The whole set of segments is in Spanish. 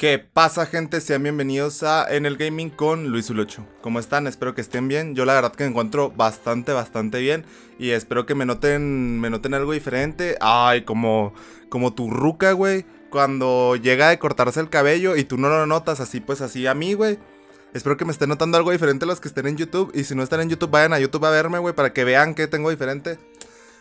¿Qué pasa gente? Sean bienvenidos a En el Gaming con Luis Ulucho. ¿Cómo están? Espero que estén bien. Yo la verdad que me encuentro bastante, bastante bien. Y espero que me noten, me noten algo diferente. Ay, como, como tu ruca, güey. Cuando llega de cortarse el cabello y tú no lo notas así, pues así a mí, güey. Espero que me estén notando algo diferente los que estén en YouTube. Y si no están en YouTube, vayan a YouTube a verme, güey, para que vean que tengo diferente.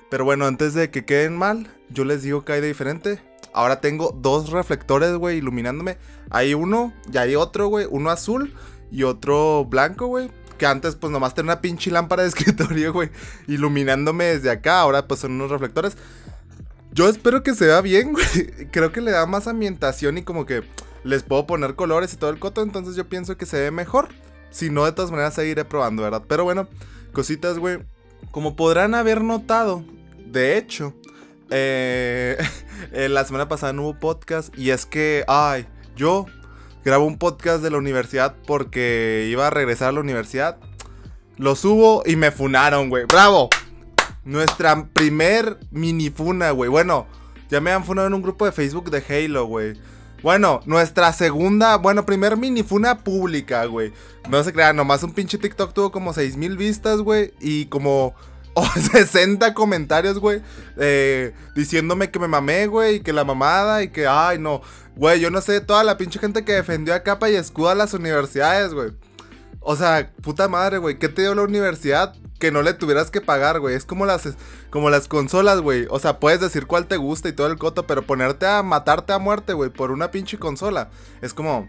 Pero bueno, antes de que queden mal, yo les digo que hay de diferente. Ahora tengo dos reflectores, güey, iluminándome. Hay uno y hay otro, güey. Uno azul y otro blanco, güey. Que antes, pues nomás tenía una pinche lámpara de escritorio, güey. Iluminándome desde acá. Ahora, pues son unos reflectores. Yo espero que se vea bien, güey. Creo que le da más ambientación y como que les puedo poner colores y todo el coto. Entonces yo pienso que se ve mejor. Si no, de todas maneras seguiré probando, ¿verdad? Pero bueno, cositas, güey. Como podrán haber notado, de hecho, eh, la semana pasada no hubo podcast y es que, ay, yo grabo un podcast de la universidad porque iba a regresar a la universidad. Lo subo y me funaron, güey. ¡Bravo! Nuestra primer mini funa, güey. Bueno, ya me han funado en un grupo de Facebook de Halo, güey. Bueno, nuestra segunda, bueno, primer mini funa pública, güey. No se crean, nomás un pinche TikTok tuvo como 6000 vistas, güey. Y como 60 comentarios, güey, eh, diciéndome que me mamé, güey, y que la mamada, y que, ay, no, güey, yo no sé, toda la pinche gente que defendió a capa y escudo a las universidades, güey. O sea, puta madre, güey, ¿qué te dio la universidad que no le tuvieras que pagar, güey? Es como las, como las consolas, güey. O sea, puedes decir cuál te gusta y todo el coto, pero ponerte a matarte a muerte, güey, por una pinche consola. Es como,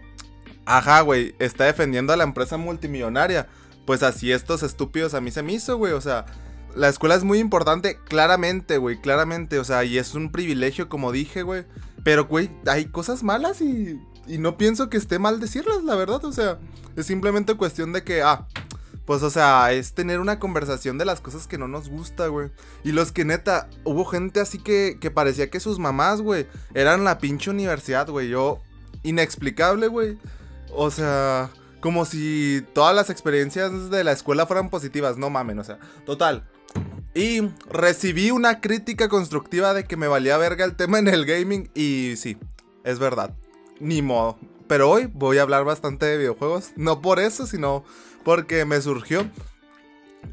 ajá, güey, está defendiendo a la empresa multimillonaria. Pues así estos estúpidos a mí se me hizo, güey. O sea, la escuela es muy importante, claramente, güey, claramente. O sea, y es un privilegio, como dije, güey. Pero, güey, hay cosas malas y, y no pienso que esté mal decirlas, la verdad. O sea, es simplemente cuestión de que, ah, pues, o sea, es tener una conversación de las cosas que no nos gusta, güey. Y los que neta, hubo gente así que, que parecía que sus mamás, güey, eran la pinche universidad, güey. Yo, inexplicable, güey. O sea, como si todas las experiencias de la escuela fueran positivas. No mamen, o sea, total. Y recibí una crítica constructiva de que me valía verga el tema en el gaming. Y sí, es verdad. Ni modo. Pero hoy voy a hablar bastante de videojuegos. No por eso, sino porque me surgió.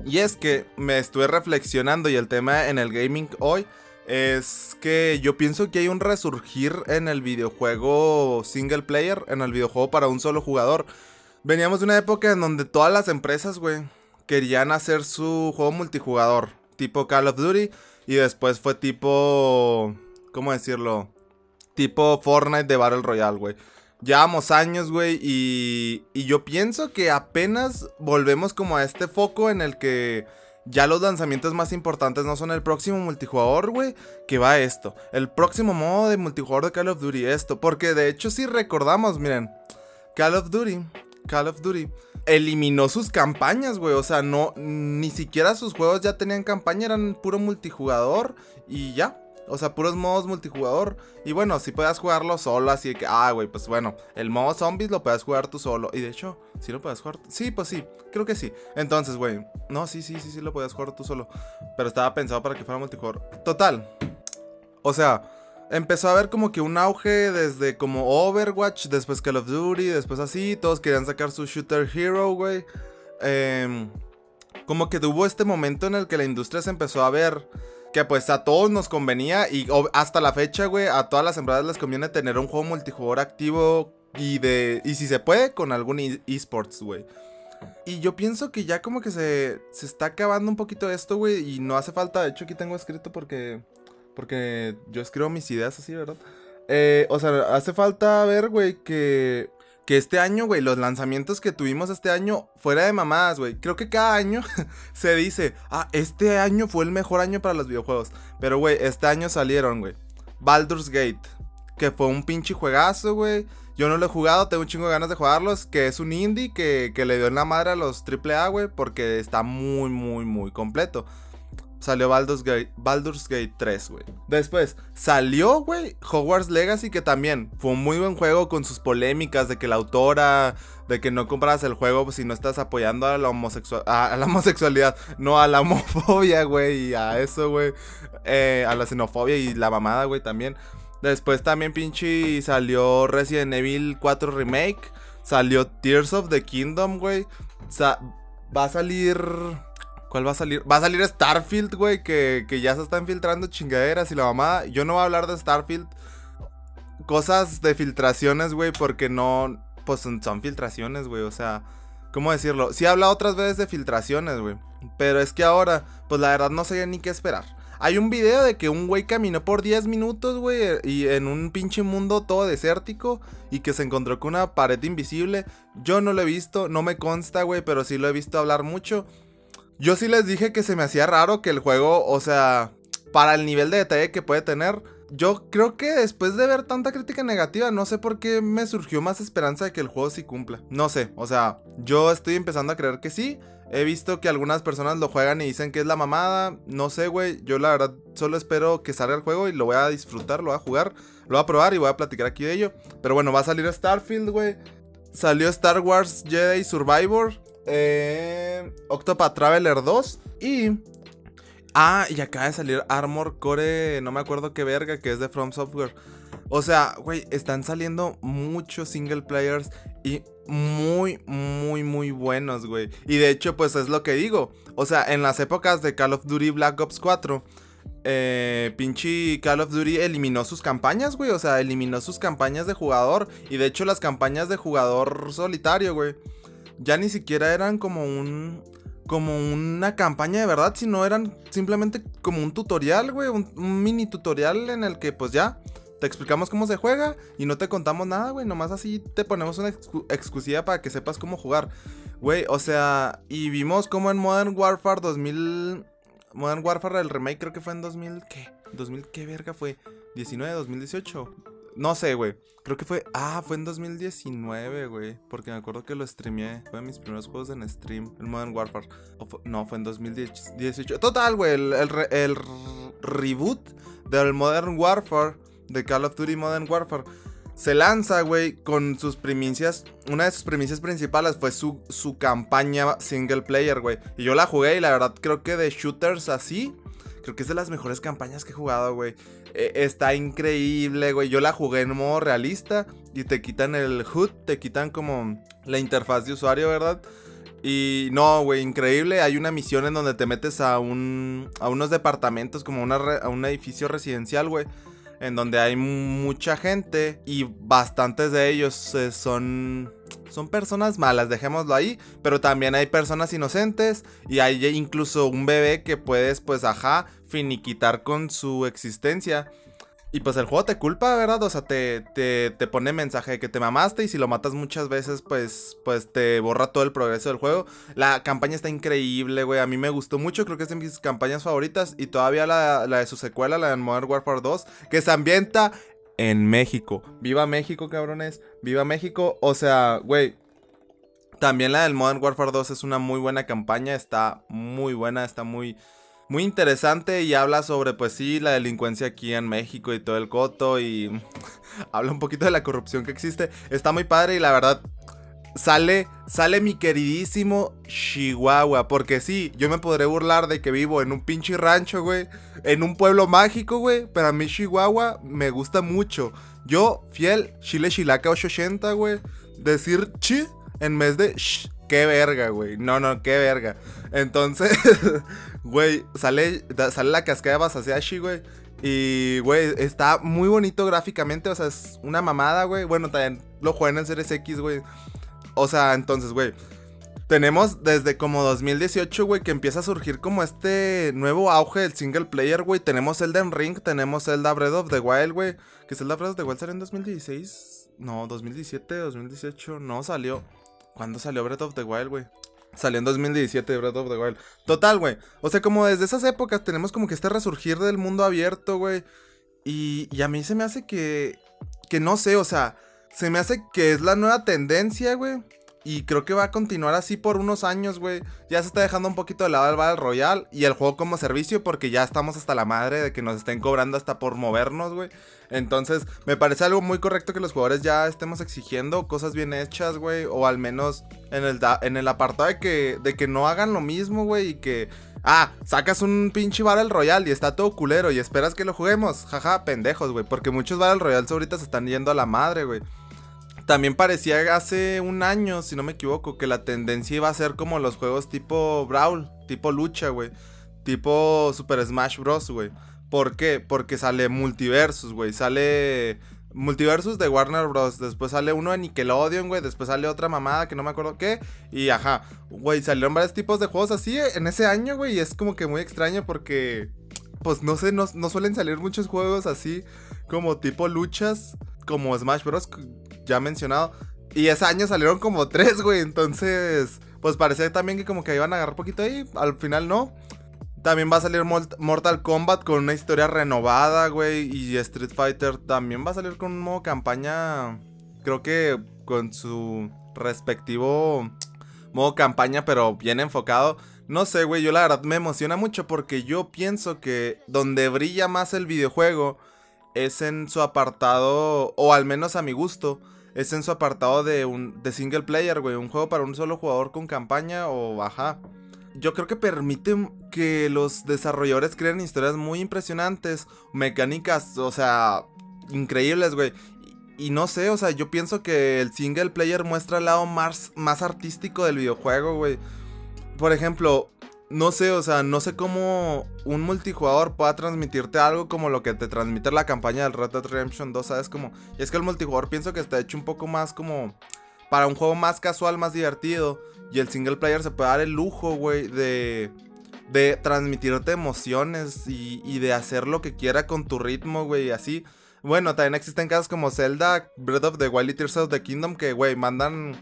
Y es que me estuve reflexionando y el tema en el gaming hoy es que yo pienso que hay un resurgir en el videojuego single player, en el videojuego para un solo jugador. Veníamos de una época en donde todas las empresas, güey, querían hacer su juego multijugador tipo Call of Duty. Y después fue tipo. ¿Cómo decirlo? Tipo Fortnite de Battle Royale, güey. Llevamos años, güey, y, y yo pienso que apenas volvemos como a este foco en el que ya los lanzamientos más importantes no son el próximo multijugador, güey, que va esto. El próximo modo de multijugador de Call of Duty, esto. Porque de hecho si recordamos, miren, Call of Duty, Call of Duty eliminó sus campañas, güey. O sea, no, ni siquiera sus juegos ya tenían campaña, eran puro multijugador y ya. O sea, puros modos multijugador. Y bueno, si puedas jugarlo solo, así que, ah, güey, pues bueno, el modo zombies lo puedes jugar tú solo. Y de hecho, ¿sí lo puedes jugar? Sí, pues sí, creo que sí. Entonces, güey, no, sí, sí, sí, sí lo puedes jugar tú solo. Pero estaba pensado para que fuera multijugador. Total. O sea, empezó a haber como que un auge desde como Overwatch, después Call of Duty, después así, todos querían sacar su shooter hero, güey. Em, como que tuvo este momento en el que la industria se empezó a ver que pues a todos nos convenía y hasta la fecha, güey, a todas las empresas les conviene tener un juego multijugador activo y de y si se puede con algún e-, esports, güey. Y yo pienso que ya como que se, se está acabando un poquito esto, güey, y no hace falta, de hecho aquí tengo escrito porque porque yo escribo mis ideas así, ¿verdad? Eh, o sea, hace falta ver, güey, que, que este año, güey, los lanzamientos que tuvimos este año, fuera de mamadas, güey. Creo que cada año se dice, ah, este año fue el mejor año para los videojuegos. Pero, güey, este año salieron, güey. Baldur's Gate, que fue un pinche juegazo, güey. Yo no lo he jugado, tengo un chingo de ganas de jugarlos. Que es un indie que, que le dio en la madre a los AAA, güey. Porque está muy, muy, muy completo salió Baldur's Gate, Baldur's Gate 3, güey. Después salió, güey, Hogwarts Legacy, que también fue un muy buen juego con sus polémicas de que la autora, de que no compras el juego si no estás apoyando a la, a, la homosexualidad, no a la homofobia, güey, y a eso, güey, eh, a la xenofobia y la mamada, güey, también. Después también pinche salió Resident Evil 4 Remake. Salió Tears of the Kingdom, güey. va a salir... ¿Cuál va a salir? Va a salir Starfield, güey, que, que ya se están filtrando chingaderas y la mamá. Yo no voy a hablar de Starfield. Cosas de filtraciones, güey, porque no... Pues son, son filtraciones, güey, o sea... ¿Cómo decirlo? Sí he hablado otras veces de filtraciones, güey. Pero es que ahora, pues la verdad no sabía ni qué esperar. Hay un video de que un güey caminó por 10 minutos, güey, y en un pinche mundo todo desértico y que se encontró con una pared invisible. Yo no lo he visto, no me consta, güey, pero sí lo he visto hablar mucho. Yo sí les dije que se me hacía raro que el juego, o sea, para el nivel de detalle que puede tener, yo creo que después de ver tanta crítica negativa, no sé por qué me surgió más esperanza de que el juego sí cumpla. No sé, o sea, yo estoy empezando a creer que sí. He visto que algunas personas lo juegan y dicen que es la mamada. No sé, güey. Yo la verdad solo espero que salga el juego y lo voy a disfrutar, lo voy a jugar, lo voy a probar y voy a platicar aquí de ello. Pero bueno, va a salir Starfield, güey. Salió Star Wars Jedi Survivor. Eh, Octopath Traveler 2. Y. Ah, y acaba de salir Armor Core. No me acuerdo qué verga, que es de From Software. O sea, güey, están saliendo muchos single players y muy, muy, muy buenos, güey. Y de hecho, pues es lo que digo. O sea, en las épocas de Call of Duty Black Ops 4, eh, pinche Call of Duty eliminó sus campañas, güey. O sea, eliminó sus campañas de jugador. Y de hecho, las campañas de jugador solitario, güey. Ya ni siquiera eran como un. Como una campaña de verdad, sino eran simplemente como un tutorial, güey. un mini tutorial en el que, pues ya te explicamos cómo se juega y no te contamos nada, güey. Nomás así te ponemos una exclusiva para que sepas cómo jugar. Güey, o sea, y vimos como en Modern Warfare 2000... Modern Warfare, el remake creo que fue en 2000... ¿Qué? ¿2000 qué verga fue? ¿19, 2018? No sé, güey. Creo que fue... Ah, fue en 2019, güey. Porque me acuerdo que lo streameé. Fue de mis primeros juegos en stream. El Modern Warfare. no, fue en 2018. Total, güey. El, el reboot del Modern Warfare de Call of Duty Modern Warfare, se lanza, güey, con sus primicias. Una de sus primicias principales fue su, su campaña single player, güey. Y yo la jugué y la verdad creo que de shooters así, creo que es de las mejores campañas que he jugado, güey. E, está increíble, güey. Yo la jugué en modo realista y te quitan el HUD, te quitan como la interfaz de usuario, ¿verdad? Y no, güey, increíble. Hay una misión en donde te metes a un a unos departamentos como una a un edificio residencial, güey en donde hay mucha gente y bastantes de ellos eh, son son personas malas, dejémoslo ahí, pero también hay personas inocentes y hay incluso un bebé que puedes pues ajá finiquitar con su existencia. Y pues el juego te culpa, ¿verdad? O sea, te, te, te, pone mensaje de que te mamaste y si lo matas muchas veces, pues, pues te borra todo el progreso del juego. La campaña está increíble, güey. A mí me gustó mucho, creo que es de mis campañas favoritas. Y todavía la, la de su secuela, la de Modern Warfare 2, que se ambienta en México. Viva México, cabrones. Viva México. O sea, güey. También la del Modern Warfare 2 es una muy buena campaña. Está muy buena, está muy muy interesante y habla sobre, pues sí, la delincuencia aquí en México y todo el coto y habla un poquito de la corrupción que existe. Está muy padre y la verdad sale, sale mi queridísimo Chihuahua. Porque sí, yo me podré burlar de que vivo en un pinche rancho, güey. En un pueblo mágico, güey. Pero a mí Chihuahua me gusta mucho. Yo, fiel, Chile Chilaca 880, güey. Decir chi en vez de sh. Qué verga, güey. No, no, qué verga. Entonces, güey, sale, sale la cascada de Basaseashi, güey. Y, güey, está muy bonito gráficamente. O sea, es una mamada, güey. Bueno, también lo juegan en Series X, güey. O sea, entonces, güey. Tenemos desde como 2018, güey, que empieza a surgir como este nuevo auge del single player, güey. Tenemos Elden Ring, tenemos Zelda Breath of the Wild, güey. Que Zelda Breath of the Wild salió en 2016. No, 2017, 2018. No salió. ¿Cuándo salió Breath of the Wild, güey? Salió en 2017 Breath of the Wild. Total, güey. O sea, como desde esas épocas tenemos como que este resurgir del mundo abierto, güey. Y, y a mí se me hace que... Que no sé, o sea... Se me hace que es la nueva tendencia, güey. Y creo que va a continuar así por unos años, güey. Ya se está dejando un poquito de lado el Battle Royale y el juego como servicio porque ya estamos hasta la madre de que nos estén cobrando hasta por movernos, güey. Entonces, me parece algo muy correcto que los jugadores ya estemos exigiendo cosas bien hechas, güey. O al menos en el, en el apartado de que, de que no hagan lo mismo, güey. Y que Ah, sacas un pinche Battle Royale y está todo culero y esperas que lo juguemos. Jaja, pendejos, güey. Porque muchos Battle Royales ahorita se están yendo a la madre, güey. También parecía hace un año, si no me equivoco, que la tendencia iba a ser como los juegos tipo Brawl, tipo lucha, güey. Tipo Super Smash Bros, güey. ¿Por qué? Porque sale Multiversus, güey. Sale Multiversus de Warner Bros. Después sale uno de Nickelodeon, güey. Después sale otra mamada que no me acuerdo qué. Y ajá, güey, salieron varios tipos de juegos así en ese año, güey. Y es como que muy extraño porque, pues no sé, no, no suelen salir muchos juegos así como tipo luchas, como Smash Bros. Ya mencionado. Y ese año salieron como tres, güey. Entonces, pues parecía también que como que iban a agarrar poquito ahí. Al final no. También va a salir Mortal Kombat con una historia renovada, güey. Y Street Fighter también va a salir con un modo campaña. Creo que con su respectivo modo campaña, pero bien enfocado. No sé, güey, yo la verdad me emociona mucho porque yo pienso que donde brilla más el videojuego es en su apartado, o al menos a mi gusto, es en su apartado de, un, de single player, güey. Un juego para un solo jugador con campaña o ajá yo creo que permite que los desarrolladores creen historias muy impresionantes, mecánicas, o sea, increíbles, güey. Y, no sé, o sea, yo pienso que el single player muestra el lado más, más artístico del videojuego, güey. Por ejemplo, no sé, o sea, no sé cómo un multijugador pueda transmitirte algo como lo que te transmite la campaña del Red Dead Redemption 2, ¿sabes? Como, y es que el multijugador pienso que está hecho un poco más como para un juego más casual, más divertido. Y el single player se puede dar el lujo, güey, de, de transmitirte emociones y, de hacer lo que quiera con tu ritmo, güey, así. Bueno, también existen casos como Zelda, Breath of the Wild y Tears of the Kingdom que, güey, mandan,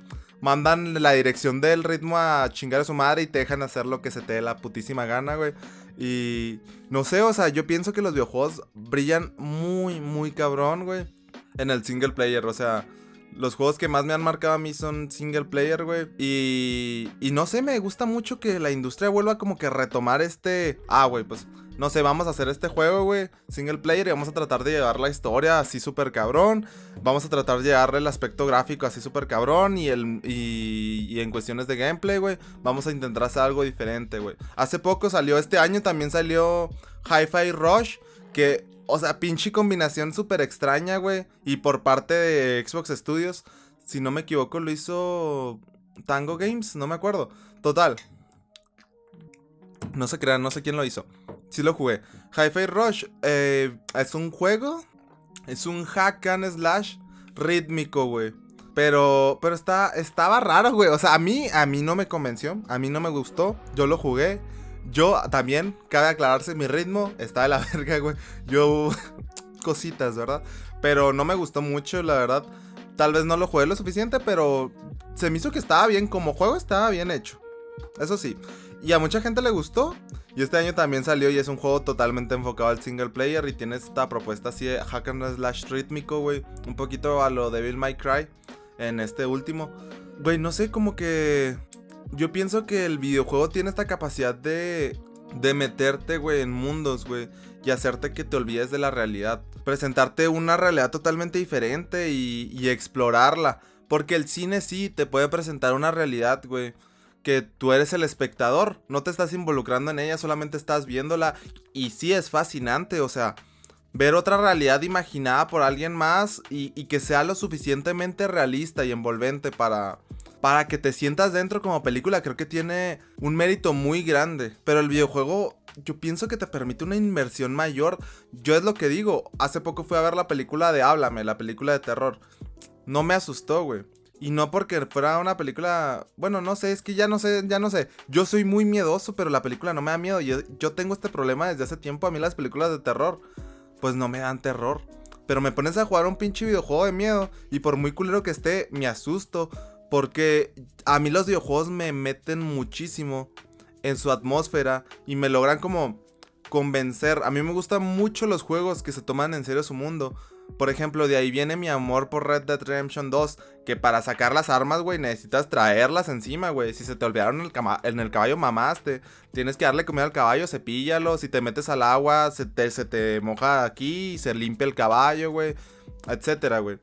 mandan la dirección del ritmo a chingar a su madre y te dejan hacer lo que se te dé la putísima gana, güey. Y no sé, o sea, yo pienso que los videojuegos brillan muy, muy cabrón, güey, en el single player, o sea los juegos que más me han marcado a mí son single player, güey. Y, y no sé, me gusta mucho que la industria vuelva como que a retomar este... Ah, güey, pues no sé, vamos a hacer este juego, güey, single player y vamos a tratar de llevar la historia así súper cabrón. Vamos a tratar de llevarle el aspecto gráfico así súper cabrón y, el, y, y en cuestiones de gameplay, güey, vamos a intentar hacer algo diferente, güey. Hace poco salió, este año también salió Hi-Fi Rush, que o sea, pinche combinación súper extraña, güey. Y por parte de Xbox Studios, si no me equivoco, lo hizo Tango Games, no me acuerdo. Total. No se crean, no sé quién lo hizo. Sí lo jugué. Hi-Fi Rush eh, es un juego. Es un hack and slash rítmico, güey. Pero, pero está, estaba raro, güey. O sea, a mí, a mí no me convenció. A mí no me gustó. Yo lo jugué. Yo también, cabe aclararse, mi ritmo está de la verga, güey. Yo, cositas, ¿verdad? Pero no me gustó mucho, la verdad. Tal vez no lo jugué lo suficiente, pero se me hizo que estaba bien. Como juego estaba bien hecho. Eso sí. Y a mucha gente le gustó. Y este año también salió y es un juego totalmente enfocado al single player. Y tiene esta propuesta así de hack and slash rítmico, güey. Un poquito a lo de Bill My Cry en este último. Güey, no sé, como que yo pienso que el videojuego tiene esta capacidad de, de meterte, güey, en mundos, güey, y hacerte que te olvides de la realidad. Presentarte una realidad totalmente diferente y, y explorarla. Porque el cine sí te puede presentar una realidad, güey. Que tú eres el espectador, no te estás involucrando en ella, solamente estás viéndola. Y sí es fascinante, o sea, ver otra realidad imaginada por alguien más y, que sea lo suficientemente realista y envolvente para, para que te sientas dentro como película, creo que tiene un mérito muy grande. Pero el videojuego, yo pienso que te permite una inmersión mayor. Yo es lo que digo, hace poco fui a ver la película de Háblame, la película de terror. No me asustó, güey. Y no porque fuera una película. Bueno, no sé, es que ya no sé, ya no sé. Yo soy muy miedoso, pero la película no me da miedo. Yo, yo tengo este problema desde hace tiempo. A mí las películas de terror, pues no me dan terror. Pero me pones a jugar un pinche videojuego de miedo. Y por muy culero que esté, me asusto. Porque a mí los videojuegos me meten muchísimo en su atmósfera y me logran como convencer. A mí me gustan mucho los juegos que se toman en serio su mundo. Por ejemplo, de ahí viene mi amor por Red Dead Redemption 2. Que para sacar las armas, güey, necesitas traerlas encima, güey. Si se te olvidaron en el, en el, caballo, mamaste. Tienes que darle comida al caballo, cepíllalo. Si te metes al agua, se te, se te moja aquí y se limpia el caballo, güey. Etcétera, güey.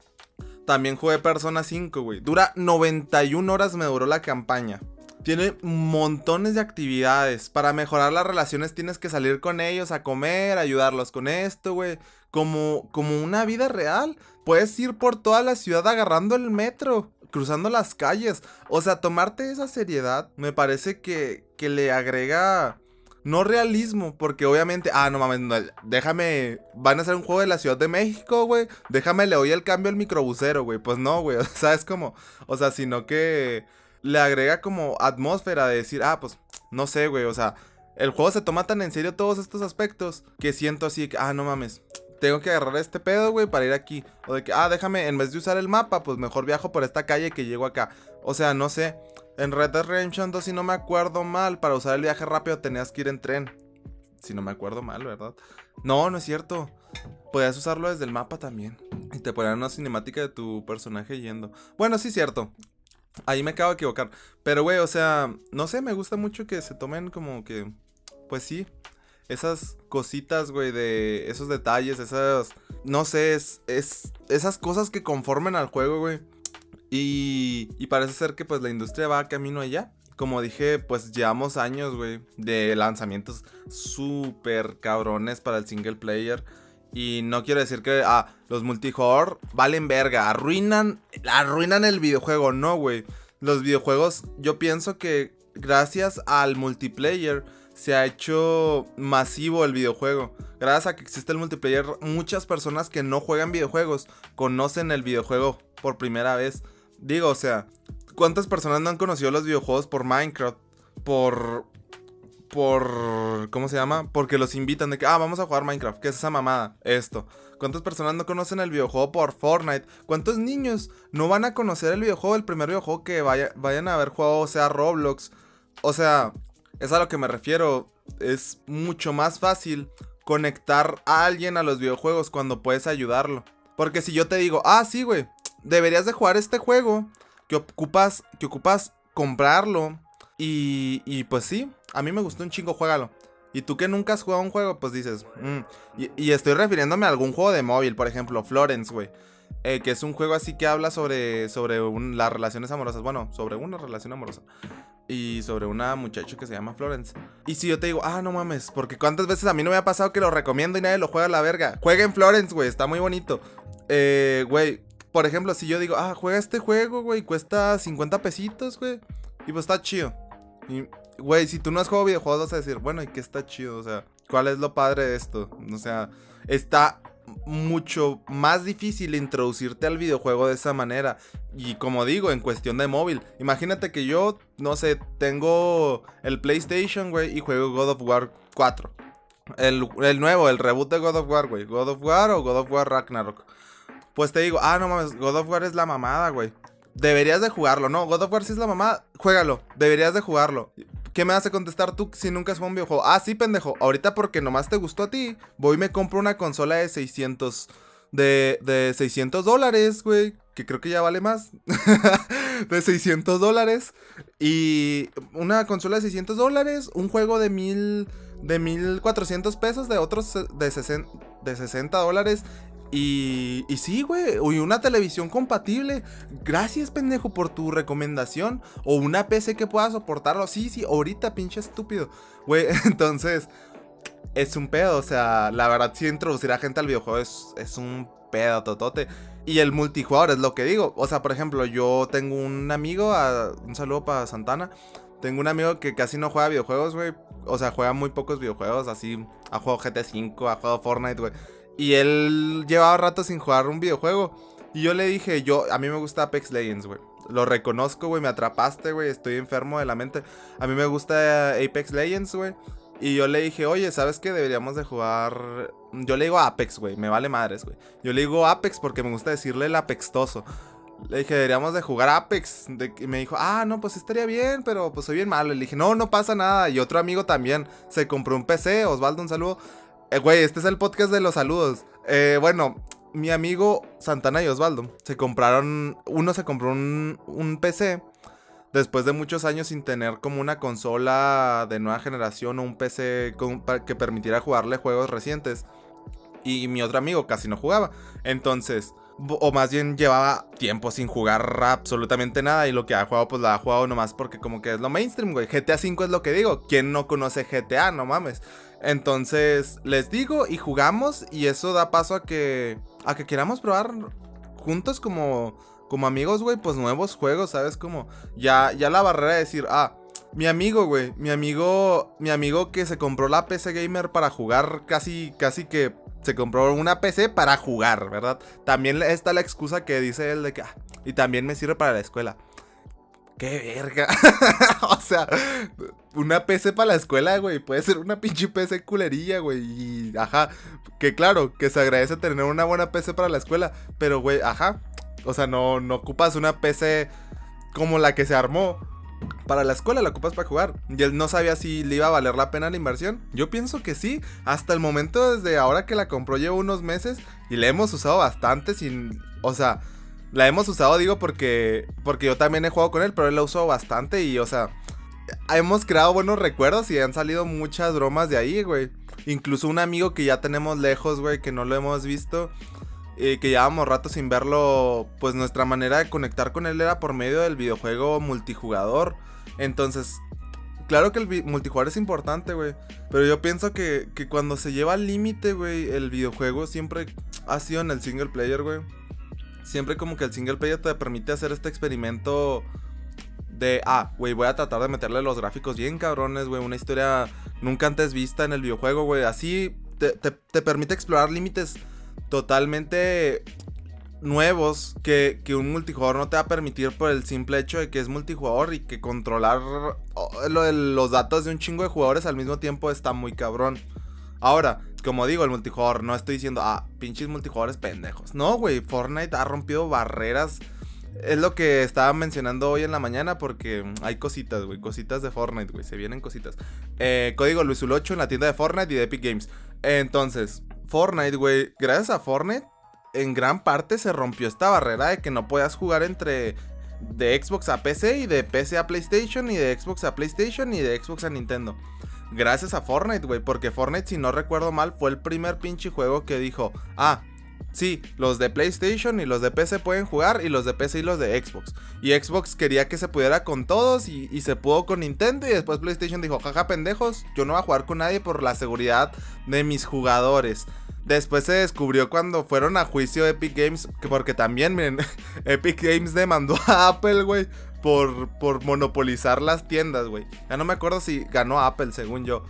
También jugué Persona 5, güey. Dura 91 horas me duró la campaña. tiene montones de actividades. Para mejorar las relaciones tienes que salir con ellos a comer, ayudarlos con esto, güey. Como, como una vida real. Puedes ir por toda la ciudad agarrando el metro, cruzando las calles. O sea, tomarte esa seriedad me parece que, que le agrega no realismo, porque obviamente, ah, no mames, déjame, van a hacer un juego de la Ciudad de México, güey, déjame le doy el cambio al microbusero, güey, pues no, güey, o sea, es como, o sea, sino que le agrega como atmósfera de decir, ah, pues, no sé, güey, o sea, el juego se toma tan en serio todos estos aspectos que siento así, ah, no mames, tengo que agarrar este pedo, güey, para ir aquí. O de que, ah, déjame, en vez de usar el mapa, pues mejor viajo por esta calle que llego acá. O sea, no sé. En Red Dead Redemption 2, si no me acuerdo mal, para usar el viaje rápido tenías que ir en tren. Si no me acuerdo mal, ¿verdad? No, no es cierto. Podías usarlo desde el mapa también. Y te ponían una cinemática de tu personaje yendo. Bueno, sí cierto. Ahí me acabo de equivocar. Pero, güey, o sea, no sé, me gusta mucho que se tomen como que. Pues sí. Esas cositas, güey, de esos detalles, esas. No sé, es, es. Esas cosas que conformen al juego, güey. Y, parece ser que pues la industria va camino allá. Como dije, pues llevamos años, güey, de lanzamientos súper cabrones para el single player. Y no quiero decir que ah, los multijugador valen verga, arruinan, arruinan el videojuego, no, güey. Los videojuegos, yo pienso que gracias al multiplayer se ha hecho masivo el videojuego. Gracias a que existe el multiplayer, muchas personas que no juegan videojuegos conocen el videojuego por primera vez. Digo, o sea, ¿cuántas personas no han conocido los videojuegos por Minecraft? Por. Por. ¿Cómo se llama? Porque los invitan de que, ah, vamos a jugar Minecraft. ¿Qué es esa mamada? Esto. ¿Cuántas personas no conocen el videojuego por Fortnite? ¿Cuántos niños no van a conocer el videojuego, el primer videojuego que vayan a haber jugado, o sea, Roblox? O sea, es a lo que me refiero. Es mucho más fácil conectar a alguien a los videojuegos cuando puedes ayudarlo. Porque si yo te digo, ah, sí, güey, deberías de jugar este juego que ocupas, que ocupas comprarlo. Y, y pues sí, a mí me gustó un chingo, juégalo. Y tú que nunca has jugado un juego, pues dices, mm". y, estoy refiriéndome a algún juego de móvil, por ejemplo, Florence, güey. Eh, que es un juego así que habla sobre, sobre las relaciones amorosas. Bueno, sobre una relación amorosa. Y sobre una muchacha que se llama Florence. Y si yo te digo, ah, no mames, porque cuántas veces a mí no me ha pasado que lo recomiendo y nadie lo juega a la verga. Juega en Florence, güey, está muy bonito. Eh, güey, por ejemplo, si yo digo, ah, juega este juego, güey, cuesta 50 pesitos, güey. Y pues está chido. Y, güey, si tú no has jugado videojuegos, vas a decir, bueno, ¿y qué está chido? O sea, ¿cuál es lo padre de esto? O sea, está mucho más difícil introducirte al videojuego de esa manera. Y como digo, en cuestión de móvil. Imagínate que yo, no sé, tengo el PlayStation, güey, y juego God of War 4. El, el nuevo, el reboot de God of War, güey. God of War o God of War Ragnarok pues te digo, ah, no mames, God of War es la mamada, güey. Deberías de jugarlo, ¿no? God of War sí es la mamada, juégalo, deberías de jugarlo. ¿Qué me a contestar tú si nunca has jugado un videojuego? Ah, sí, pendejo. Ahorita porque nomás te gustó a ti, voy y me compro una consola de 600... De, de 600 dólares, güey. Que creo que ya vale más. de 600 dólares. Y una consola de 600 dólares. Un juego de mil... De 1400 pesos. De otros de, 60, de 60 dólares. Y, y sí, güey, y una televisión compatible. Gracias, pendejo, por tu recomendación. O una PC que pueda soportarlo. Sí, sí, ahorita, pinche estúpido. Güey, entonces, es un pedo. O sea, la verdad, sí, introducir a gente al videojuego es, es un pedo totote. Y el multijugador es lo que digo. O sea, por ejemplo, yo tengo un amigo, un saludo para Santana. Tengo un amigo que casi no juega videojuegos, güey. O sea, juega muy pocos videojuegos. Así, ha jugado GT5, ha jugado Fortnite, güey. Y él llevaba rato sin jugar un videojuego. Y yo le dije, yo, a mí me gusta Apex Legends, güey. Lo reconozco, güey, me atrapaste, güey, estoy enfermo de la mente. A mí me gusta Apex Legends, güey. Y yo le dije, oye, ¿sabes qué? Deberíamos de jugar... Yo le digo Apex, güey, me vale madres, güey. Yo le digo Apex porque me gusta decirle el apextoso. Le dije, deberíamos de jugar Apex. y me dijo, ah, no, pues estaría bien, pero pues soy bien malo. Le dije, no, no pasa nada. Y otro amigo también se compró un PC, Osvaldo, un saludo. Eh, güey, este es el podcast de los saludos. Eh, bueno, mi amigo Santana y Osvaldo se compraron. Uno se compró un, PC después de muchos años sin tener como una consola de nueva generación o un PC que permitiera jugarle juegos recientes. Y mi otro amigo casi no jugaba. Entonces, o más bien llevaba tiempo sin jugar absolutamente nada y lo que ha jugado pues lo ha jugado nomás porque como que es lo mainstream, güey. GTA 5 es lo que digo. ¿Quién no conoce GTA? No mames. Entonces, les digo y jugamos y eso da paso a que a que queramos probar juntos como como amigos, güey, pues nuevos juegos, ¿sabes? Como ya ya la barrera de decir, ah, mi amigo, güey, mi amigo, mi amigo que se compró la PC gamer para jugar casi casi que se compró una PC para jugar, ¿verdad? También está la excusa que dice él de que, ah, y también me sirve para la escuela. ¡Qué verga! o sea, una PC para la escuela, güey. Puede ser una pinche PC culerilla, güey. Y, ajá, que claro, que se agradece tener una buena PC para la escuela. Pero, güey, ajá. O sea, no, no ocupas una PC como la que se armó para la escuela la ocupas para jugar. Y él no sabía si le iba a valer la pena la inversión. Yo pienso que sí. Hasta el momento, desde ahora que la compró, llevo unos meses y la hemos usado bastante sin. O sea, la hemos usado, digo, porque. Porque yo también he jugado con él, pero él la usó bastante y, o sea. Hemos creado buenos recuerdos y han salido muchas bromas de ahí, güey. Incluso un amigo que ya tenemos lejos, güey, que no lo hemos visto. Y que llevábamos rato sin verlo, pues nuestra manera de conectar con él era por medio del videojuego multijugador. Entonces, claro que el multijugador es importante, güey. Pero yo pienso que, que cuando se lleva al límite, güey, el videojuego siempre ha sido en el single player, güey. Siempre como que el single player te permite hacer este experimento de, ah, güey, voy a tratar de meterle los gráficos bien cabrones, güey. Una historia nunca antes vista en el videojuego, güey. Así te, te permite explorar límites totalmente nuevos que, un multijugador no te va a permitir por el simple hecho de que es multijugador y que controlar de los datos de un chingo de jugadores al mismo tiempo está muy cabrón. Ahora, como digo, el multijugador, no estoy diciendo, ah, pinches multijugadores pendejos. No, güey, Fortnite ha rompido barreras. Es lo que estaba mencionando hoy en la mañana porque hay cositas, güey, cositas de Fortnite, güey, se vienen cositas. Eh, código Luisul8 en la tienda de Fortnite y de Epic Games. Entonces, Fortnite, güey, gracias a Fortnite, en gran parte se rompió esta barrera de que no podías jugar entre de Xbox a PC y de PC a PlayStation y de Xbox a PlayStation y de Xbox a Nintendo. Gracias a Fortnite, güey, porque Fortnite, si no recuerdo mal, fue el primer pinche juego que dijo, ah, Sí, los de PlayStation y los de PC pueden jugar y los de PC y los de Xbox. Y Xbox quería que se pudiera con todos y, se pudo con Nintendo y después PlayStation dijo, jaja pendejos, yo no voy a jugar con nadie por la seguridad de mis jugadores. Después se descubrió cuando fueron a juicio Epic Games, que porque también, miren, Epic Games demandó a Apple, güey, por, por monopolizar las tiendas, güey. Ya no me acuerdo si ganó Apple, según yo.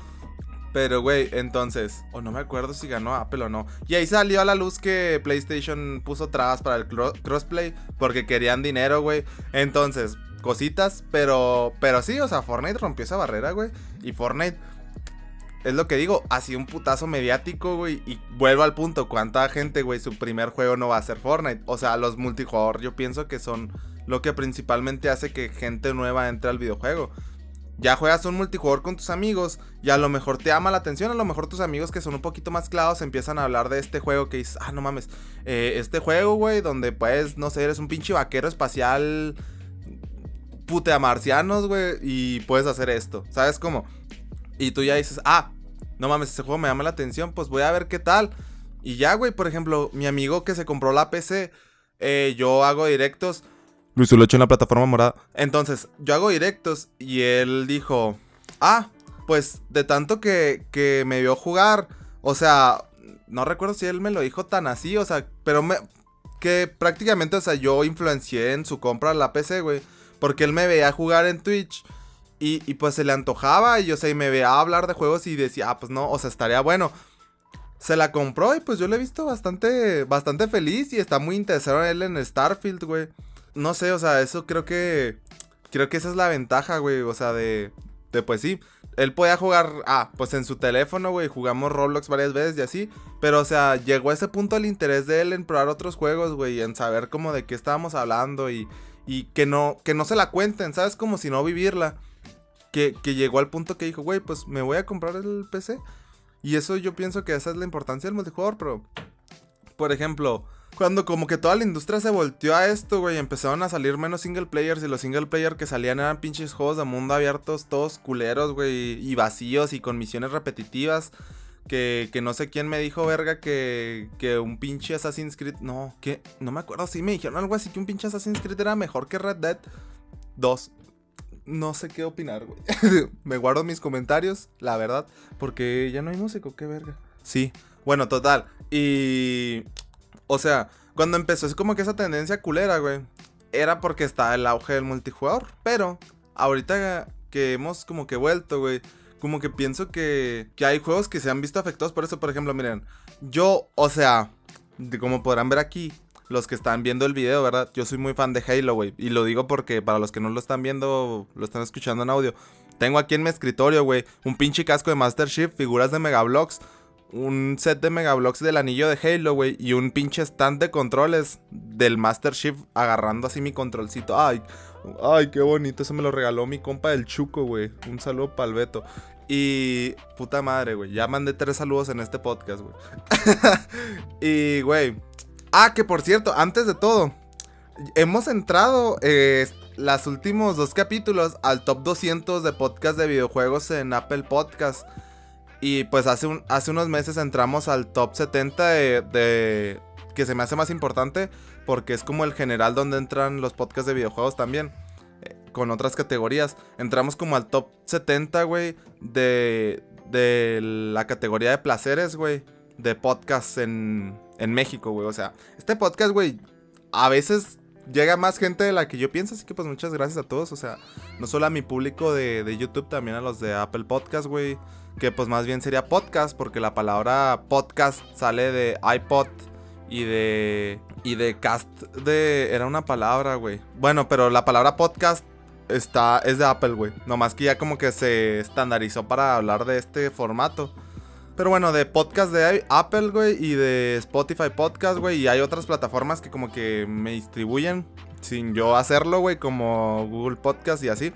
Pero, güey, entonces, o no me acuerdo si ganó Apple o no. Y ahí salió a la luz que PlayStation puso trabas para el crossplay porque querían dinero, güey. Entonces, cositas, pero, pero sí, o sea, Fortnite rompió esa barrera, güey. Y Fortnite, es lo que digo, ha sido un putazo mediático, güey. Y vuelvo al punto, ¿cuánta gente, güey, su primer juego no va a ser Fortnite? O sea, los multijugador yo pienso que son lo que principalmente hace que gente nueva entre al videojuego ya juegas un multijugador con tus amigos y a lo mejor te llama la atención, a lo mejor tus amigos que son un poquito más clavados empiezan a hablar de este juego que dices, ah, no mames, eh, este juego, güey, donde pues, no sé, eres un pinche vaquero espacial putea marcianos, güey, y puedes hacer esto, ¿sabes cómo? Y tú ya dices, ah, no mames, ese juego me llama la atención, pues voy a ver qué tal. Y ya, güey, por ejemplo, mi amigo que se compró la PC, eh, yo hago directos Luis lo hecho en la plataforma morada. Entonces, yo hago directos y él dijo, ah, pues de tanto que, que me vio jugar, o sea, no recuerdo si él me lo dijo tan así, o sea, pero me, que prácticamente, o sea, yo influencié en su compra la PC, güey, porque él me veía jugar en Twitch. Y, y, pues se le antojaba y yo sé, y me veía hablar de juegos y decía, ah, pues no, o sea, estaría bueno. Se la compró y pues yo le he visto bastante, bastante feliz y está muy interesado en él en Starfield, güey no sé, o sea, eso creo que. Creo que esa es la ventaja, güey. O sea, de. De pues sí. Él podía jugar. Ah, pues en su teléfono, güey. Jugamos Roblox varias veces y así. Pero, o sea, llegó a ese punto el interés de él en probar otros juegos, güey. En saber como de qué estábamos hablando. Y. Y que no. Que no se la cuenten, ¿sabes? Como si no vivirla. Que, que llegó al punto que dijo, güey, pues me voy a comprar el PC. Y eso yo pienso que esa es la importancia del multijugador, pero. Por ejemplo. Cuando como que toda la industria se volteó a esto, güey, empezaron a salir menos single players y los single players que salían eran pinches juegos de mundo abiertos, todos culeros, güey, y vacíos y con misiones repetitivas. Que, que no sé quién me dijo, verga, que, que un pinche Assassin's Creed. No, que no me acuerdo. Sí, me dijeron algo así que un pinche Assassin's Creed era mejor que Red Dead 2. No sé qué opinar, güey. me guardo mis comentarios, la verdad. Porque ya no hay músico, qué verga. Sí, bueno, total. Y. O sea, cuando empezó es como que esa tendencia culera, güey. Era porque estaba el auge del multijugador. Pero, ahorita que hemos como que vuelto, güey como que pienso que, que hay juegos que se han visto afectados por eso. Por ejemplo, miren, yo, o sea, como podrán ver aquí, los que están viendo el video, ¿verdad? Yo soy muy fan de Halo, güey. Y lo digo porque para los que no lo están viendo, lo están escuchando en audio. Tengo aquí en mi escritorio, güey, un pinche casco de Master Chief, figuras de Megablocks, un set de Megablocks del anillo de Halo, güey, y un pinche stand de controles del Master Chief agarrando así mi controlcito. Ay, ay, qué bonito, eso me lo regaló mi compa del Chuco, güey. Un saludo para el Beto. Y puta madre, güey. Ya mandé tres saludos en este podcast, güey. y, güey. Ah, que por cierto, antes de todo, hemos entrado eh, los últimos dos capítulos al top 200 de podcast de videojuegos en Apple Podcast. Y pues hace, un, hace unos meses entramos al top 70 de, que se me hace más importante porque es como el general donde entran los podcasts de videojuegos también con otras categorías. Entramos como al top 70, güey, de, de la categoría de placeres, güey, de podcasts en, en México, güey. O sea, este podcast, güey, a veces llega más gente de la que yo pienso, así que pues muchas gracias a todos. O sea, no solo a mi público de, de YouTube, también a los de Apple Podcast, güey. Que pues más bien sería podcast, porque la palabra podcast sale de iPod y de. Y de cast de. Era una palabra, güey. Bueno, pero la palabra podcast está, es de Apple, güey. Nomás que ya como que se estandarizó para hablar de este formato. Pero bueno, de podcast de Apple, güey, y de Spotify Podcast, güey. Y hay otras plataformas que como que me distribuyen sin yo hacerlo, güey, como Google Podcast y así.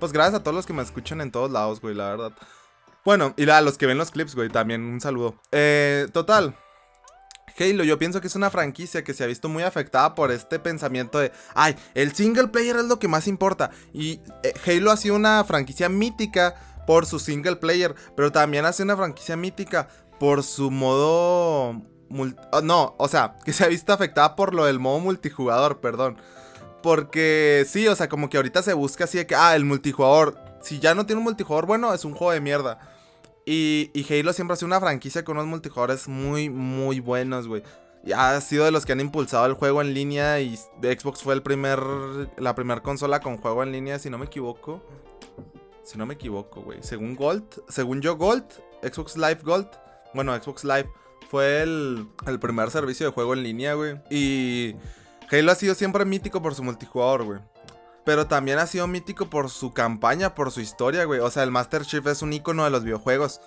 Pues gracias a todos los que me escuchan en todos lados, güey, la verdad. Bueno, y a los que ven los clips, güey, también un saludo. Eh, total, Halo yo pienso que es una franquicia que se ha visto muy afectada por este pensamiento de, ay, el single player es lo que más importa. Y eh, Halo ha sido una franquicia mítica por su single player, pero también ha sido una franquicia mítica por su modo... Ah, no, o sea, que se ha visto afectada por lo del modo multijugador, perdón. Porque sí, o sea, como que ahorita se busca así de que, ah, el multijugador, si ya no tiene un multijugador bueno, es un juego de mierda. Y, Halo siempre ha sido una franquicia con unos multijugadores muy, muy buenos, güey. Ha sido de los que han impulsado el juego en línea y Xbox fue el primer, la primera consola con juego en línea, si no me equivoco. Si no me equivoco, güey. Según Gold, según yo Gold, Xbox Live Gold, bueno, Xbox Live fue el, el primer servicio de juego en línea, güey. Y Halo ha sido siempre mítico por su multijugador, güey. Pero también ha sido mítico por su campaña, por su historia, güey. O sea, el Master Chief es un icono de los videojuegos.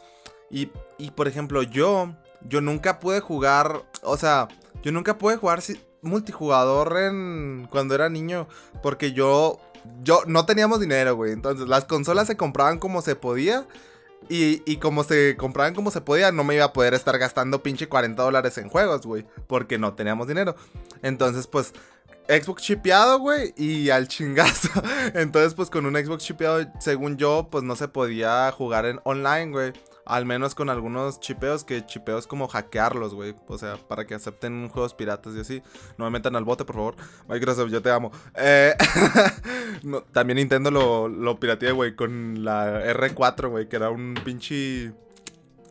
Y, y por ejemplo, yo, yo nunca pude jugar, o sea, yo nunca pude jugar multijugador en, cuando era niño. Porque yo, yo no teníamos dinero, güey. Entonces, las consolas se compraban como se podía. Y, y, como se compraban como se podía, no me iba a poder estar gastando pinche 40 dólares en juegos, güey. Porque no teníamos dinero. Entonces, pues, Xbox chipeado, güey, y al chingazo. Entonces, pues con un Xbox chipeado, según yo, pues no se podía jugar en online, güey. Al menos con algunos chipeos, que chipeos como hackearlos, güey. O sea, para que acepten juegos piratas y así. No me metan al bote, por favor. Microsoft, yo te amo. Eh, también Nintendo lo, lo pirateé, güey, con la R4, güey, que era un pinche...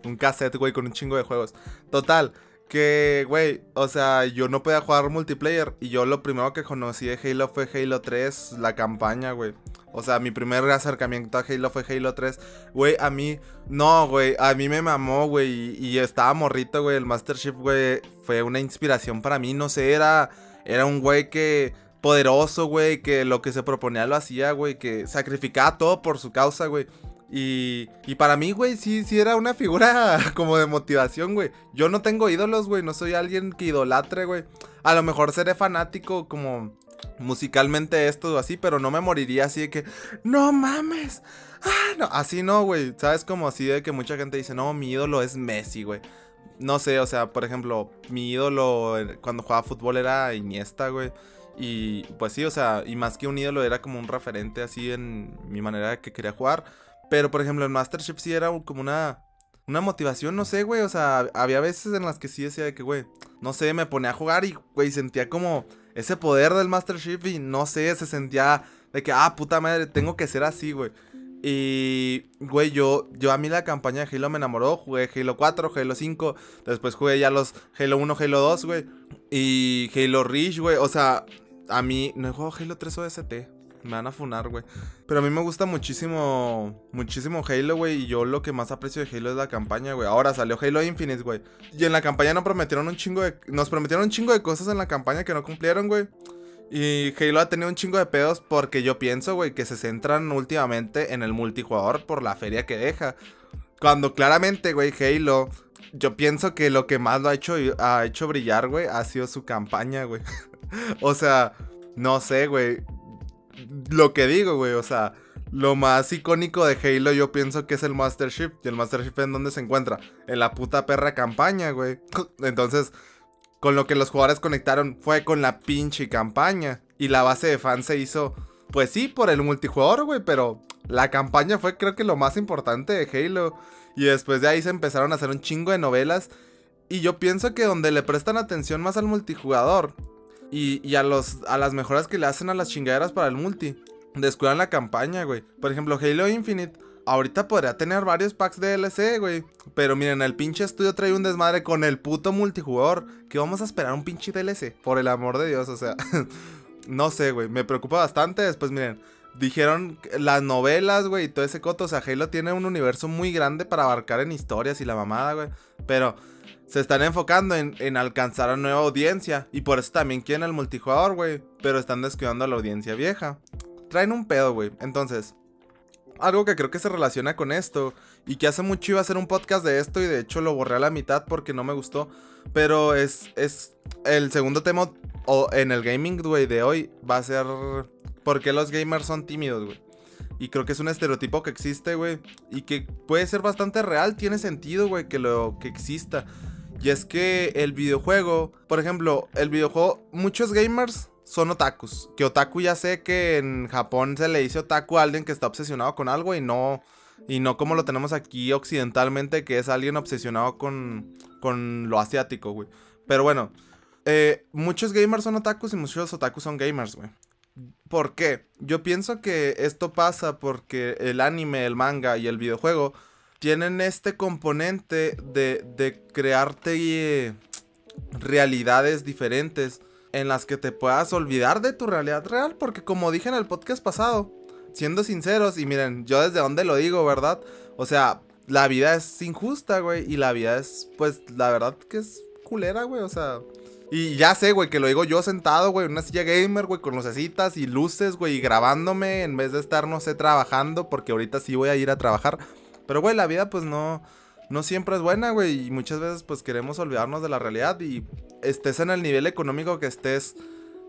Un cassette, güey, con un chingo de juegos. Total. Que, güey, o sea, yo no podía jugar multiplayer. Y yo lo primero que conocí de Halo fue Halo 3, la campaña, güey. O sea, mi primer acercamiento a Halo fue Halo 3. Güey, a mí, no, güey, a mí me mamó, güey. Y, estaba morrito, güey. El Master Chief, güey, fue una inspiración para mí. No sé, era, era un güey que poderoso, güey, que lo que se proponía lo hacía, güey, que sacrificaba todo por su causa, güey. Y, para mí, güey, sí, sí era una figura como de motivación, güey. Yo no tengo ídolos, güey. No soy alguien que idolatre, güey. A lo mejor seré fanático como musicalmente esto o así, pero no me moriría así de que, no mames. Ah, no, así no, güey. ¿Sabes? Como así de que mucha gente dice, no, mi ídolo es Messi, güey. No sé, o sea, por ejemplo, mi ídolo cuando jugaba fútbol era Iniesta, güey. Y pues sí, o sea, y más que un ídolo era como un referente así en mi manera que quería jugar. Pero, por ejemplo, el Master Chief sí era como una. una motivación, no sé, güey. O sea, había veces en las que sí decía de que, güey, no sé, me ponía a jugar y, güey, sentía como ese poder del Master Chief y no sé, se sentía de que, ah, puta madre, tengo que ser así, güey. Y, güey, yo, yo a mí la campaña de Halo me enamoró. Jugué Halo 4, Halo 5. Después jugué ya los Halo 1, Halo 2, güey. Y Halo Reach, güey. O sea, a mí no he jugado Halo 3 OST. Me van a funar, güey. Pero a mí me gusta muchísimo, muchísimo Halo, güey. Y yo lo que más aprecio de Halo es la campaña, güey. Ahora salió Halo Infinite, güey. Y en la campaña nos prometieron un chingo de... Nos prometieron un chingo de cosas en la campaña que no cumplieron, güey. Y Halo ha tenido un chingo de pedos porque yo pienso, güey, que se centran últimamente en el multijugador por la feria que deja. Cuando claramente, güey, Halo, yo pienso que lo que más lo ha hecho, ha hecho brillar, güey, ha sido su campaña, güey. o sea, no sé, güey lo que digo, güey. O sea, lo más icónico de Halo yo pienso que es el Master Chief. ¿Y el Master Chief en dónde se encuentra? En la puta perra campaña, güey. Entonces, con lo que los jugadores conectaron fue con la pinche campaña. Y la base de fans se hizo, pues sí, por el multijugador, güey. Pero la campaña fue creo que lo más importante de Halo. Y después de ahí se empezaron a hacer un chingo de novelas. Y yo pienso que donde le prestan atención más al multijugador y, a, los, a las mejoras que le hacen a las chingaderas para el multi. Descuidan la campaña, güey. Por ejemplo, Halo Infinite. Ahorita podría tener varios packs de DLC, güey. Pero miren, el pinche estudio trae un desmadre con el puto multijugador. Que vamos a esperar un pinche DLC. Por el amor de Dios, o sea. no sé, güey. Me preocupa bastante. Después, miren. Dijeron las novelas, güey, y todo ese coto. O sea, Halo tiene un universo muy grande para abarcar en historias y la mamada, güey. Pero se están enfocando en, alcanzar a nueva audiencia. Y por eso también quieren el multijugador, güey. Pero están descuidando a la audiencia vieja. Traen un pedo, güey. Entonces, algo que creo que se relaciona con esto. Y que hace mucho iba a hacer un podcast de esto. Y de hecho lo borré a la mitad porque no me gustó. Pero es, es el segundo tema o en el gaming, güey, de hoy. Va a ser por qué los gamers son tímidos, güey. Y creo que es un estereotipo que existe, güey. Y que puede ser bastante real. Tiene sentido, güey, que lo que exista. Y es que el videojuego, por ejemplo, el videojuego, muchos gamers son otakus. Que otaku ya sé que en Japón se le dice otaku a alguien que está obsesionado con algo y no, y no como lo tenemos aquí occidentalmente, que es alguien obsesionado con, con lo asiático, güey. Pero bueno, eh, muchos gamers son otakus y muchos otakus son gamers, güey. ¿Por qué? Yo pienso que esto pasa porque el anime, el manga y el videojuego tienen este componente de, crearte eh, realidades diferentes en las que te puedas olvidar de tu realidad real. Porque como dije en el podcast pasado, siendo sinceros, y miren, yo desde dónde lo digo, ¿verdad? O sea, la vida es injusta, güey. Y la vida es, pues, la verdad que es culera, güey. O sea, y ya sé, güey, que lo digo yo sentado, güey, en una silla gamer, güey, con lucecitas y luces, güey, y grabándome en vez de estar, no sé, trabajando, porque ahorita sí voy a ir a trabajar. Pero, güey, la vida, pues no, no siempre es buena, güey, y muchas veces, pues queremos olvidarnos de la realidad y estés en el nivel económico que estés,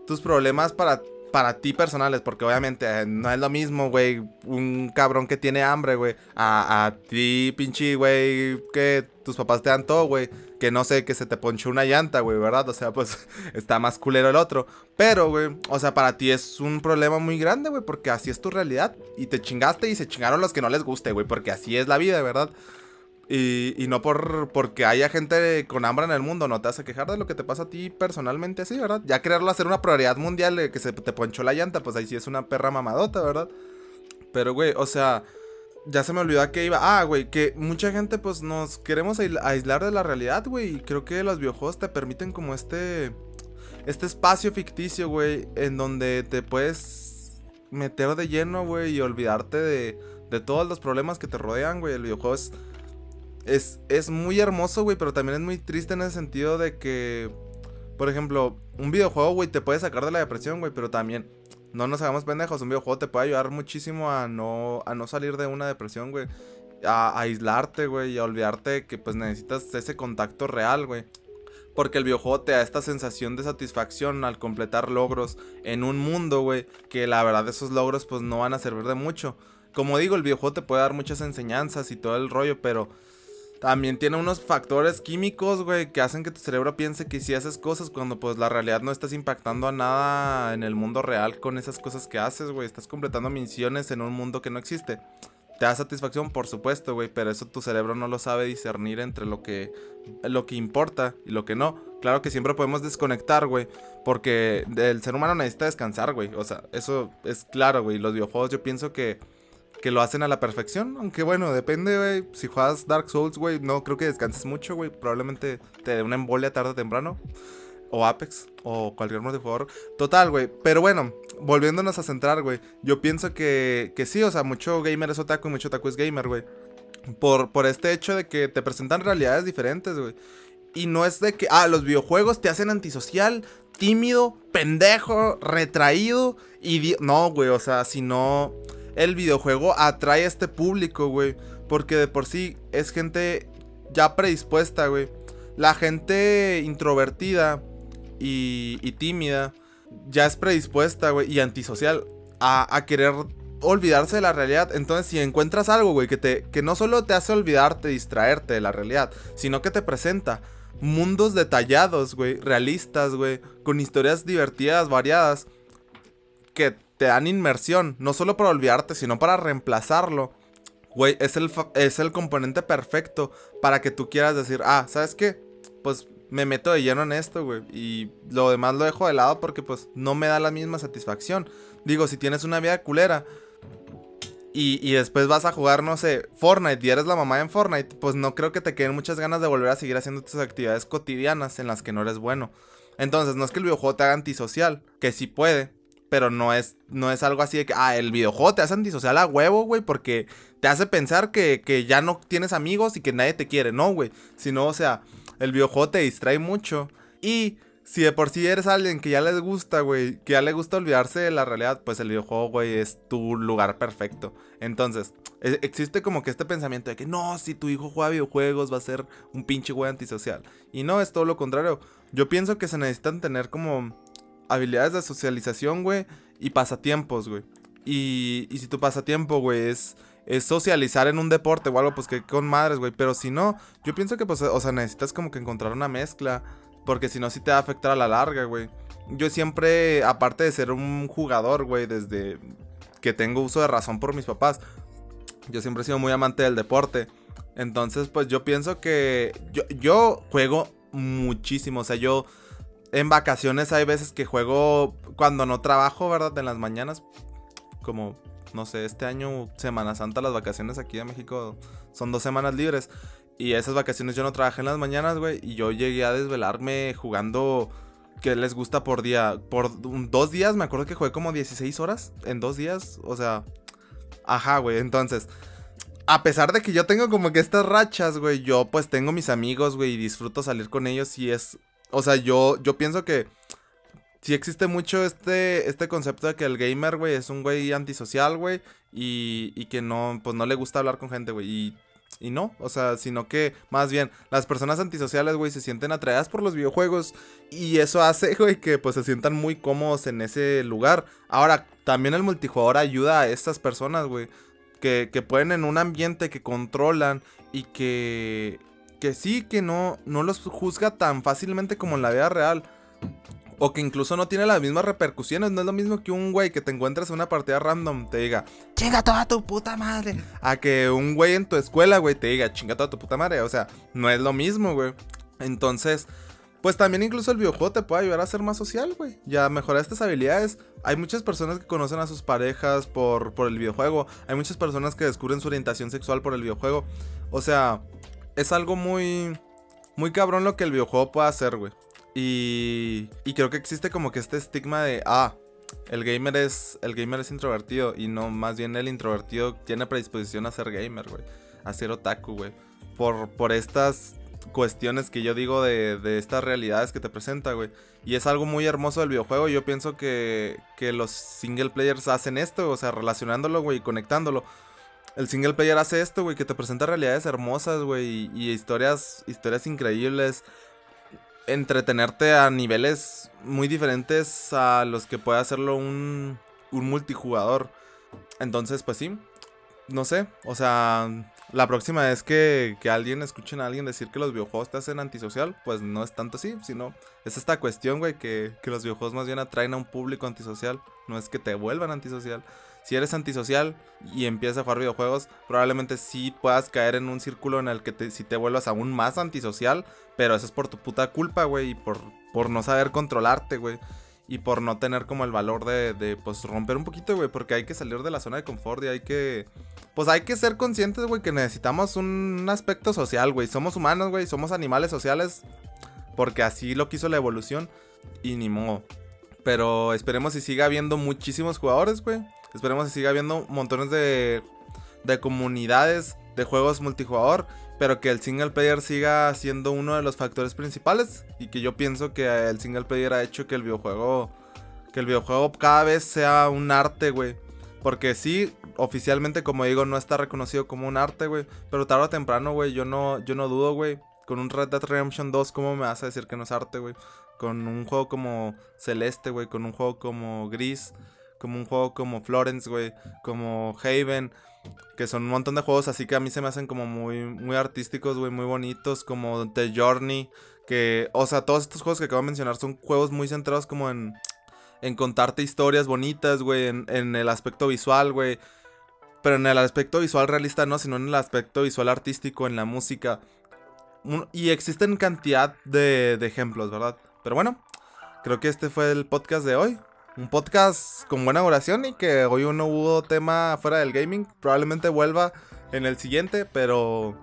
tus problemas para para ti personales, porque obviamente eh, no es lo mismo, güey, un cabrón que tiene hambre, güey, a, a ti, pinche, güey, que tus papás te dan todo, güey, que no sé, que se te ponchó una llanta, güey, ¿verdad? O sea, pues está más culero el otro. Pero, güey, o sea, para ti es un problema muy grande, güey, porque así es tu realidad. Y te chingaste y se chingaron los que no les guste, güey, porque así es la vida, ¿verdad? Y, no por porque haya gente con hambre en el mundo, no te hace quejar de lo que te pasa a ti personalmente así, ¿verdad? Ya quererlo hacer una prioridad mundial de que se te ponchó la llanta, pues ahí sí es una perra mamadota, ¿verdad? Pero, güey, o sea, ya se me olvidó a qué iba. Ah, güey, que mucha gente pues nos queremos aislar de la realidad, güey. Y creo que los videojuegos te permiten como este, este espacio ficticio, güey, en donde te puedes meter de lleno, güey, y olvidarte de, de todos los problemas que te rodean, güey. El videojuego es es, muy hermoso, güey, pero también es muy triste en el sentido de que, por ejemplo, un videojuego, güey, te puede sacar de la depresión, güey, pero también, no nos hagamos pendejos, un videojuego te puede ayudar muchísimo a no, a no salir de una depresión, güey. A, aislarte, güey, y a olvidarte que pues necesitas ese contacto real, güey. Porque el videojuego te da esta sensación de satisfacción al completar logros en un mundo, güey, que la verdad esos logros pues no van a servir de mucho. Como digo, el videojuego te puede dar muchas enseñanzas y todo el rollo, pero también tiene unos factores químicos, güey, que hacen que tu cerebro piense que si haces cosas cuando pues la realidad no estás impactando a nada en el mundo real con esas cosas que haces, güey. Estás completando misiones en un mundo que no existe. ¿Te da satisfacción? Por supuesto, güey, pero eso tu cerebro no lo sabe discernir entre lo que, lo que importa y lo que no. Claro que siempre podemos desconectar, güey, porque el ser humano necesita descansar, güey. O sea, eso es claro, güey. Los videojuegos yo pienso que, que lo hacen a la perfección, aunque bueno, depende, güey. Si juegas Dark Souls, güey, no creo que descanses mucho, güey. Probablemente te dé una embolia tarde o temprano o Apex o cualquier multijugador. Total, güey. Pero bueno, volviéndonos a centrar, güey. Yo pienso que, que sí, o sea, mucho gamer es otaku y mucho otaku es gamer, güey. Por, por este hecho de que te presentan realidades diferentes, güey. Y no es de que, ah, los videojuegos te hacen antisocial, tímido, pendejo, retraído. Y no, güey, o sea, si no, el videojuego atrae a este público, güey. Porque de por sí es gente ya predispuesta, güey. La gente introvertida y, tímida, ya es predispuesta, güey, y antisocial a, querer olvidarse de la realidad. Entonces, si encuentras algo, güey, que, te, que no solo te hace olvidarte, distraerte de la realidad, sino que te presenta mundos detallados, güey, realistas, güey, con historias divertidas, variadas, que te dan inmersión, no solo para olvidarte, sino para reemplazarlo. Güey, es el, es el componente perfecto para que tú quieras decir, ah, ¿sabes qué? Pues me meto de lleno en esto, güey. Y lo demás lo dejo de lado porque pues no me da la misma satisfacción. Digo, si tienes una vida culera y, después vas a jugar, no sé, Fortnite y eres la mamá en Fortnite, pues no creo que te queden muchas ganas de volver a seguir haciendo tus actividades cotidianas en las que no eres bueno. Entonces, no es que el videojuego te haga antisocial, que sí puede, pero no es, no es algo así de que, ah, el videojuego te hace antisocial a huevo, güey, porque te hace pensar que, que ya no tienes amigos y que nadie te quiere, no, güey. Sino, o sea, el videojuego te distrae mucho. Y si de por sí eres alguien que ya les gusta, güey, que ya le gusta olvidarse de la realidad, pues el videojuego, güey, es tu lugar perfecto. Entonces, e, existe como que este pensamiento de que no, si tu hijo juega videojuegos va a ser un pinche güey antisocial. Y no, es todo lo contrario. Yo pienso que se necesitan tener como habilidades de socialización, güey, y pasatiempos, güey. Y, y si tu pasatiempo, güey, es es socializar en un deporte o algo, pues que con madres, güey. Pero si no, yo pienso que, pues, o sea, necesitas como que encontrar una mezcla. Porque si no, sí te va a afectar a la larga, güey. Yo siempre, aparte de ser un jugador, güey, desde que tengo uso de razón por mis papás, yo siempre he sido muy amante del deporte. Entonces, pues yo pienso que yo, yo juego muchísimo. O sea, yo en vacaciones hay veces que juego cuando no trabajo, ¿verdad? En las mañanas. Como no sé, este año, Semana Santa, las vacaciones aquí en México son dos semanas libres. Y esas vacaciones yo no trabajé en las mañanas, güey. Y yo llegué a desvelarme jugando que les gusta por día. Por dos días, me acuerdo que jugué como 16 horas en dos días. O sea, ajá, güey. Entonces, a pesar de que yo tengo como que estas rachas, güey, yo pues tengo mis amigos, güey, y disfruto salir con ellos. Y es, o sea, yo, yo pienso que sí existe mucho este, este concepto de que el gamer, güey, es un güey antisocial, güey, y, y, que no, pues no le gusta hablar con gente, güey, y, y no, o sea, sino que más bien las personas antisociales, güey, se sienten atraídas por los videojuegos y eso hace, güey, que pues se sientan muy cómodos en ese lugar. Ahora, también el multijugador ayuda a estas personas, güey, que, que pueden en un ambiente que controlan y que, que sí, que no, no los juzga tan fácilmente como en la vida real. O que incluso no tiene las mismas repercusiones. No es lo mismo que un güey que te encuentres en una partida random te diga, chinga toda tu puta madre. A que un güey en tu escuela, güey, te diga, chinga toda tu puta madre. O sea, no es lo mismo, güey. Entonces, pues también incluso el videojuego te puede ayudar a ser más social, güey. Ya mejorar estas habilidades. Hay muchas personas que conocen a sus parejas por, por el videojuego. Hay muchas personas que descubren su orientación sexual por el videojuego. O sea, es algo muy... Muy cabrón lo que el videojuego puede hacer, güey. Y, y creo que existe como que este estigma de, ah, el gamer es el gamer es introvertido y no, más bien el introvertido tiene predisposición a ser gamer, güey, a ser otaku, güey. Por, por estas cuestiones que yo digo de, de, estas realidades que te presenta, güey. Y es algo muy hermoso del videojuego. Yo pienso que, que los single players hacen esto, o sea, relacionándolo, güey, y conectándolo. El single player hace esto, güey, que te presenta realidades hermosas, güey, y, historias, historias increíbles entretenerte a niveles muy diferentes a los que puede hacerlo un, un multijugador. Entonces, pues sí, no sé, o sea, la próxima vez que, que alguien escuchen a alguien decir que los videojuegos te hacen antisocial, pues no es tanto así, sino es esta cuestión, güey, que, que los videojuegos más bien atraen a un público antisocial, no es que te vuelvan antisocial. Si eres antisocial y empiezas a jugar videojuegos, probablemente sí puedas caer en un círculo en el que te, si te vuelvas aún más antisocial, pero eso es por tu puta culpa, güey, y por, por no saber controlarte, güey y por no tener como el valor de, de, pues romper un poquito, güey, porque hay que salir de la zona de confort y hay que, pues hay que ser conscientes, güey, que necesitamos un aspecto social, güey, somos humanos, güey, somos animales sociales, porque así lo quiso la evolución y ni modo. Pero esperemos si siga habiendo muchísimos jugadores, güey. Esperemos si siga habiendo montones de, de comunidades de juegos multijugador pero que el single player siga siendo uno de los factores principales y que yo pienso que el single player ha hecho que el videojuego que el videojuego cada vez sea un arte, güey. Porque sí, oficialmente como digo no está reconocido como un arte, güey, pero tarde o temprano, güey, yo no yo no dudo, güey, con un Red Dead Redemption 2 cómo me vas a decir que no es arte, güey? Con un juego como Celeste, güey, con un juego como Gris, como un juego como Florence, güey, como Haven, que son un montón de juegos así que a mí se me hacen como muy, muy artísticos, güey, muy bonitos, como The Journey, que, o sea, todos estos juegos que acabo de mencionar son juegos muy centrados como en, en contarte historias bonitas, güey, en, el aspecto visual, güey. Pero en el aspecto visual realista no, sino en el aspecto visual artístico, en la música. Y existen cantidad de, de ejemplos, ¿verdad? Pero bueno, creo que este fue el podcast de hoy un podcast con buena oración y que hoy no hubo tema fuera del gaming. Probablemente vuelva en el siguiente, pero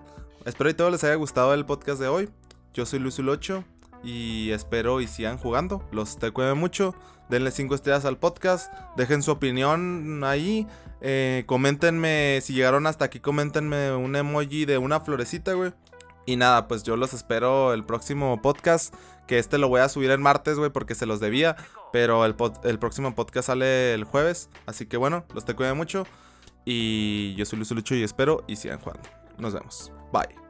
espero que todos les haya gustado el podcast de hoy. Yo soy Luis 8 y espero y sigan jugando. Los te cuiden mucho. Denle 5 estrellas al podcast. Dejen su opinión ahí. Eh, coméntenme, si llegaron hasta aquí, coméntenme un emoji de una florecita, güey. Y nada, pues yo los espero el próximo podcast. Que este lo voy a subir el martes, güey, porque se los debía. Pero el, próximo podcast sale el jueves. Así que bueno, los te cuiden mucho. Y yo soy Luis Lucho y espero y sigan jugando. Nos vemos. Bye.